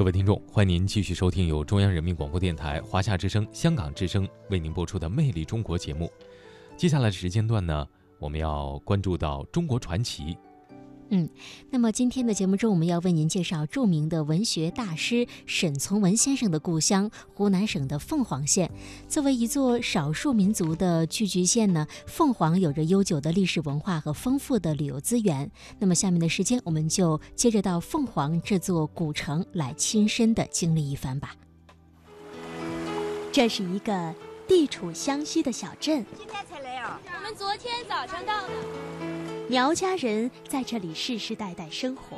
各位听众，欢迎您继续收听由中央人民广播电台、华夏之声、香港之声为您播出的《魅力中国》节目。接下来的时间段呢，我们要关注到中国传奇。嗯，那么今天的节目中，我们要为您介绍著名的文学大师沈从文先生的故乡——湖南省的凤凰县。作为一座少数民族的聚居县呢，凤凰有着悠久的历史文化和丰富的旅游资源。那么下面的时间，我们就接着到凤凰这座古城来亲身的经历一番吧。这是一个地处湘西的小镇。今天才来啊？我们昨天早上到的。苗家人在这里世世代代生活。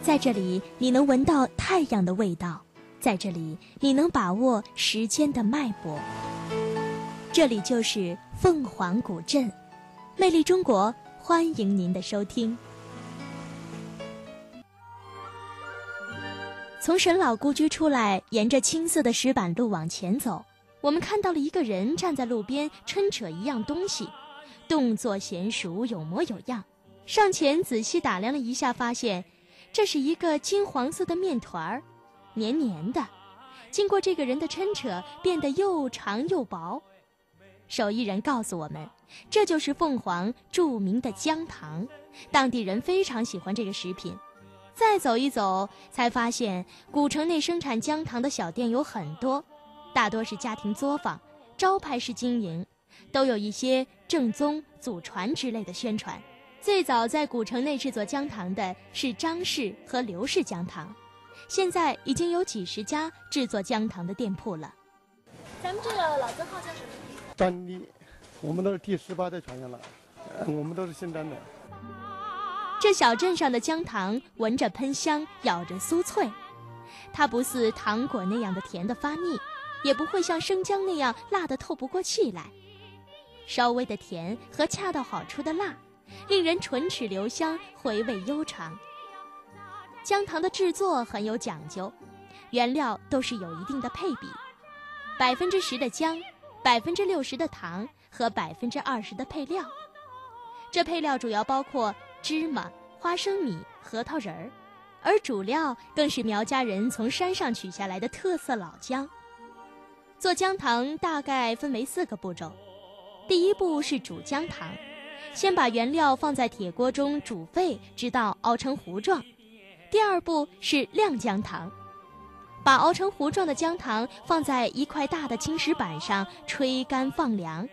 在这里，你能闻到太阳的味道；在这里，你能把握时间的脉搏。这里就是凤凰古镇，魅力中国，欢迎您的收听。从沈老故居出来，沿着青色的石板路往前走。我们看到了一个人站在路边抻扯一样东西，动作娴熟，有模有样。上前仔细打量了一下，发现这是一个金黄色的面团儿，黏黏的。经过这个人的抻扯，变得又长又薄。手艺人告诉我们，这就是凤凰著名的姜糖，当地人非常喜欢这个食品。再走一走，才发现古城内生产姜糖的小店有很多。大多是家庭作坊，招牌式经营，都有一些正宗、祖传之类的宣传。最早在古城内制作姜糖的是张氏和刘氏姜糖，现在已经有几十家制作姜糖的店铺了。咱们这个老字号叫什么？张丽，我们都是第十八代传人了，我们都是姓张的。这小镇上的姜糖闻着喷香，咬着酥脆，它不似糖果那样的甜的发腻。也不会像生姜那样辣得透不过气来，稍微的甜和恰到好处的辣，令人唇齿留香，回味悠长。姜糖的制作很有讲究，原料都是有一定的配比，百分之十的姜，百分之六十的糖和百分之二十的配料。这配料主要包括芝麻、花生米、核桃仁儿，而主料更是苗家人从山上取下来的特色老姜。做姜糖大概分为四个步骤，第一步是煮姜糖，先把原料放在铁锅中煮沸，直到熬成糊状。第二步是晾姜糖，把熬成糊状的姜糖放在一块大的青石板上吹干放凉，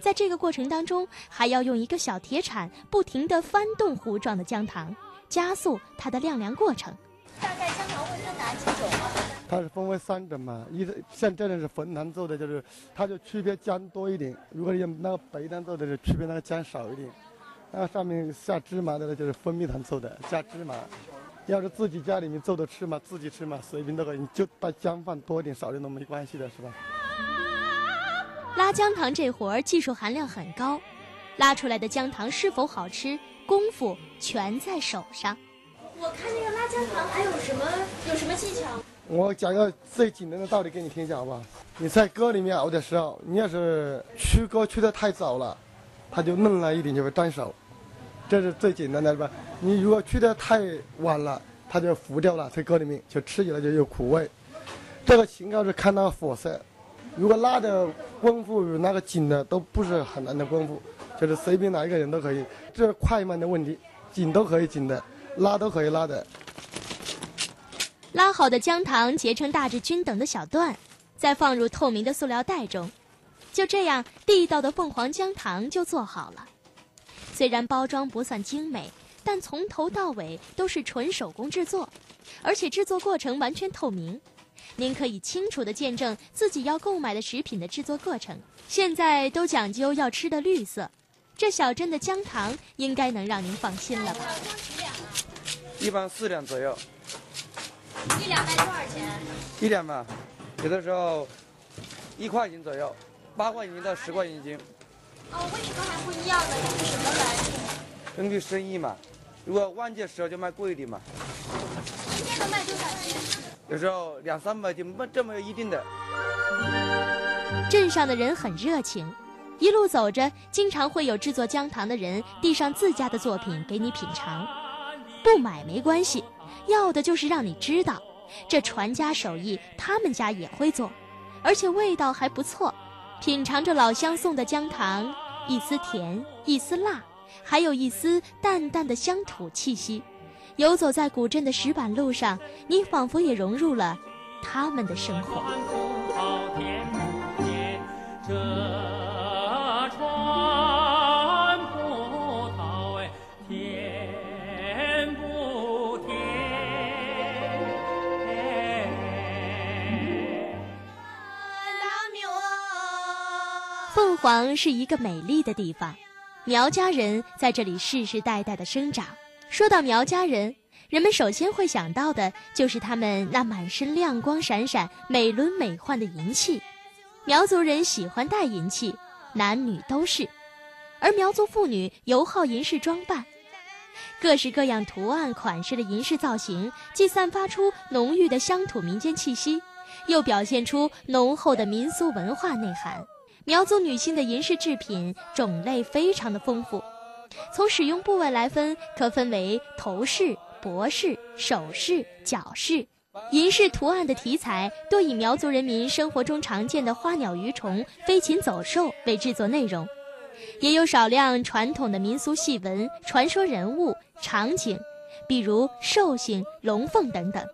在这个过程当中，还要用一个小铁铲不停地翻动糊状的姜糖，加速它的晾凉过程。大概姜糖会分哪几种？它是分为三种嘛，一像这种是汾南做的，就是它就区别姜多一点；如果用那个北南做的，就区别那个姜少一点。那个上面下芝麻的呢，就是蜂蜜糖做的，加芝麻。要是自己家里面做的吃嘛，自己吃嘛，随便都可以，你就把姜放多一点、少一点都没关系的，是吧？拉姜糖这活儿技术含量很高，拉出来的姜糖是否好吃，功夫全在手上。我看那个拉姜糖还有什么有什么技巧？我讲个最简单的道理给你听一下，好不好？你在锅里面熬的时候，你要是出锅出的太早了，它就嫩了一点，就会粘手。这是最简单的，是吧？你如果出的太晚了，它就糊掉了，在锅里面就吃起来就有苦味。这个情况是看那个火色，如果拉的功夫与那个紧的都不是很难的功夫，就是随便哪一个人都可以。这是快慢的问题，紧都可以紧的，拉都可以拉的。拉好的姜糖结成大致均等的小段，再放入透明的塑料袋中，就这样，地道的凤凰姜糖就做好了。虽然包装不算精美，但从头到尾都是纯手工制作，而且制作过程完全透明，您可以清楚地见证自己要购买的食品的制作过程。现在都讲究要吃的绿色，这小镇的姜糖应该能让您放心了吧？一般四两左右。一两卖多少钱？一两嘛，有的时候一块钱左右，八块钱到十块钱一斤。哦，为什么还不一样呢？根据什么来？根据生意嘛，如果旺季的时候就卖贵一点嘛。今天能卖多少钱？有时候两三百斤，不这没有一定的。镇上的人很热情，一路走着，经常会有制作姜糖的人递上自家的作品给你品尝。不买没关系，要的就是让你知道，这传家手艺他们家也会做，而且味道还不错。品尝着老乡送的姜糖，一丝甜，一丝辣，还有一丝淡淡的乡土气息。游走在古镇的石板路上，你仿佛也融入了他们的生活。黄是一个美丽的地方，苗家人在这里世世代代的生长。说到苗家人，人们首先会想到的就是他们那满身亮光闪闪、美轮美奂的银器。苗族人喜欢戴银器，男女都是，而苗族妇女尤好银饰装扮，各式各样图案款式的银饰造型，既散发出浓郁的乡土民间气息，又表现出浓厚的民俗文化内涵。苗族女性的银饰制品种类非常的丰富，从使用部位来分，可分为头饰、脖饰、首饰、脚饰。银饰图案的题材多以苗族人民生活中常见的花鸟鱼虫、飞禽走兽为制作内容，也有少量传统的民俗戏文、传说人物、场景，比如寿星、龙凤等等，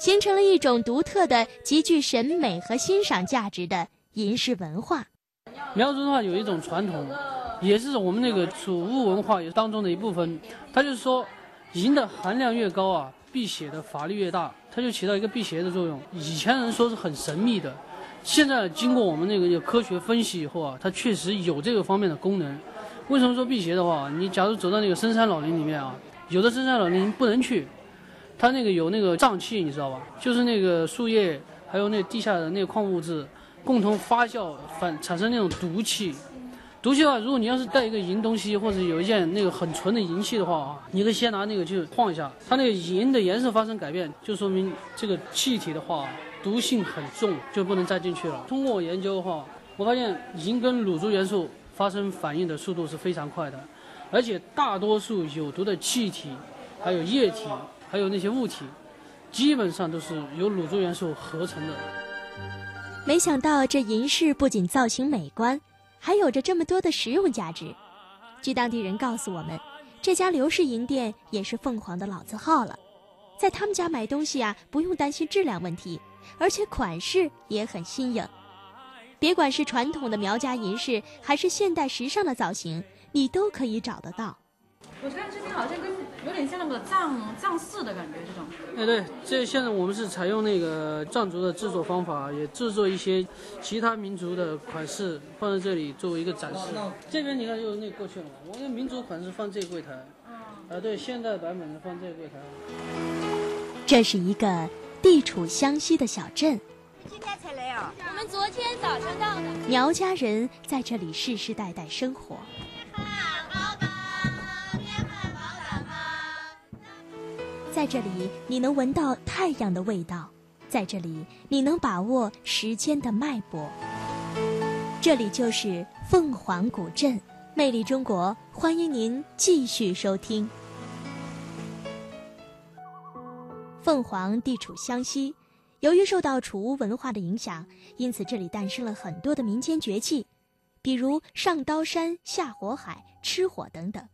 形成了一种独特的、极具审美和欣赏价值的银饰文化。苗族的话有一种传统，也是我们那个储物文化也当中的一部分。它就是说，银的含量越高啊，辟邪的法力越大，它就起到一个辟邪的作用。以前人说是很神秘的，现在经过我们那个科学分析以后啊，它确实有这个方面的功能。为什么说辟邪的话？你假如走到那个深山老林里面啊，有的深山老林不能去，它那个有那个瘴气，你知道吧？就是那个树叶还有那地下的那个矿物质。共同发酵反产生那种毒气，毒气的话，如果你要是带一个银东西或者有一件那个很纯的银器的话啊，你可以先拿那个去晃一下，它那个银的颜色发生改变，就说明这个气体的话毒性很重，就不能再进去了。通过我研究的话，我发现银跟卤猪元素发生反应的速度是非常快的，而且大多数有毒的气体、还有液体、还有那些物体，基本上都是由卤猪元素合成的。没想到这银饰不仅造型美观，还有着这么多的实用价值。据当地人告诉我们，这家刘氏银店也是凤凰的老字号了。在他们家买东西啊，不用担心质量问题，而且款式也很新颖。别管是传统的苗家银饰，还是现代时尚的造型，你都可以找得到。我看这边好像跟有点像那个藏藏式的感觉，这种。哎，对，这现在我们是采用那个藏族的制作方法，也制作一些其他民族的款式放在这里作为一个展示。这边你看又那过去了嘛，我们民族款式放这柜台，啊，对，现代版本的放这柜台。这是一个地处湘西的小镇。今天才来啊？我们昨天早上到的。苗家人在这里世世代代生活。在这里，你能闻到太阳的味道；在这里，你能把握时间的脉搏。这里就是凤凰古镇，魅力中国，欢迎您继续收听。凤凰地处湘西，由于受到楚巫文化的影响，因此这里诞生了很多的民间绝技，比如上刀山、下火海、吃火等等。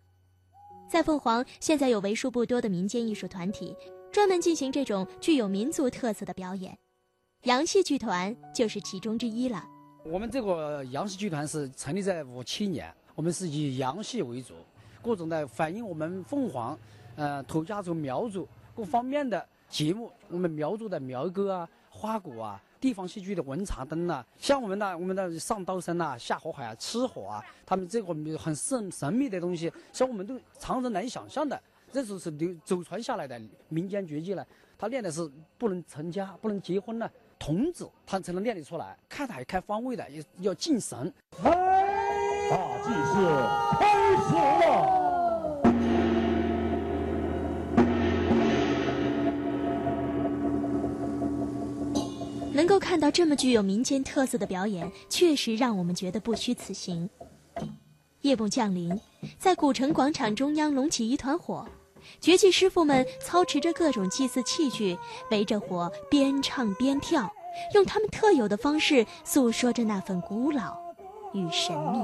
在凤凰，现在有为数不多的民间艺术团体，专门进行这种具有民族特色的表演。杨戏剧团就是其中之一了。我们这个杨戏剧团是成立在五七年，我们是以杨戏为主，各种的反映我们凤凰，呃，土家族苗族各方面的节目，我们苗族的苗歌啊、花鼓啊。地方戏剧的文茶灯呐，像我们的我们的上刀山呐、下火海啊、吃火啊，他们这个很神神秘的东西，像我们都常人难以想象的，这就是流祖传下来的民间绝技了。他练的是不能成家、不能结婚呢，童子他才能练得出来。看海看方位的，要要敬神。大祭司开始了。能够看到这么具有民间特色的表演，确实让我们觉得不虚此行。夜幕降临，在古城广场中央隆起一团火，绝技师傅们操持着各种祭祀器具，围着火边唱边跳，用他们特有的方式诉说着那份古老与神秘。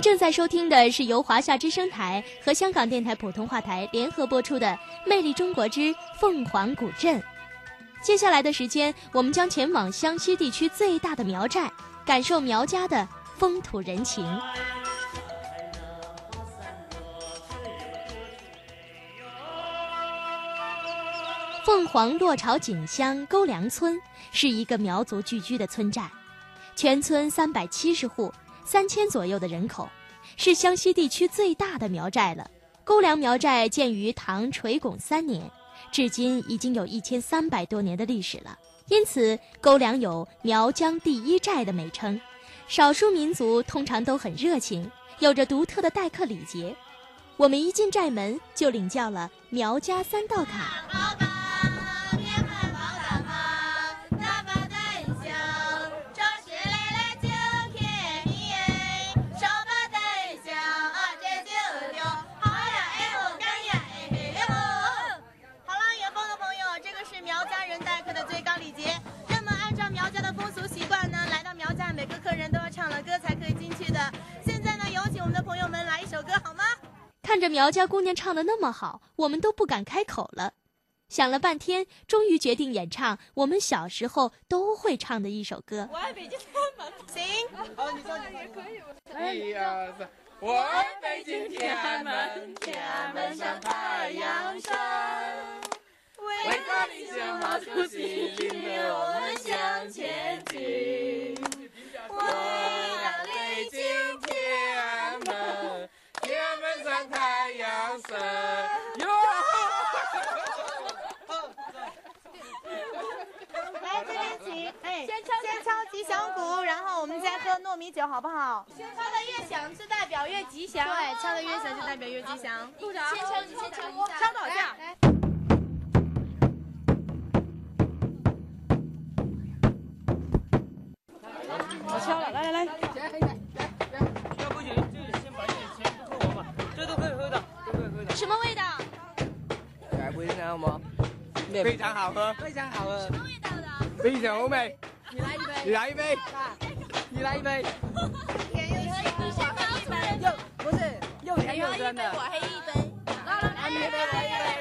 正在收听的是由华夏之声台和香港电台普通话台联合播出的《魅力中国之凤凰古镇》。接下来的时间，我们将前往湘西地区最大的苗寨，感受苗家的风土人情。凤凰落潮井乡沟梁村是一个苗族聚居的村寨，全村三百七十户。三千左右的人口，是湘西地区最大的苗寨了。沟梁苗寨建于唐垂拱三年，至今已经有一千三百多年的历史了。因此，沟梁有“苗疆第一寨”的美称。少数民族通常都很热情，有着独特的待客礼节。我们一进寨门，就领教了苗家三道卡。苗家姑娘唱的那么好，我们都不敢开口了。想了半天，终于决定演唱我们小时候都会唱的一首歌。我爱北京天安门。行，好，你唱也可以。一二三，我爱北京天安门，天安门上太阳升，伟大领袖毛主席领着我们向前进。我 来这边请，哎，先敲先敲吉祥鼓，然后我们再喝糯米酒，好不好？敲的越响，是代表越吉祥。对，敲的越响，就代表越吉祥。部长，先敲，你先敲一下。敲多少下？我敲了，来来来。非常好喝，非常好喝。什么味道的？非常欧美。你来一杯。你来一杯。你来一杯。甜又咸。又不是又甜又酸的。我黑一杯。来来来，来一杯。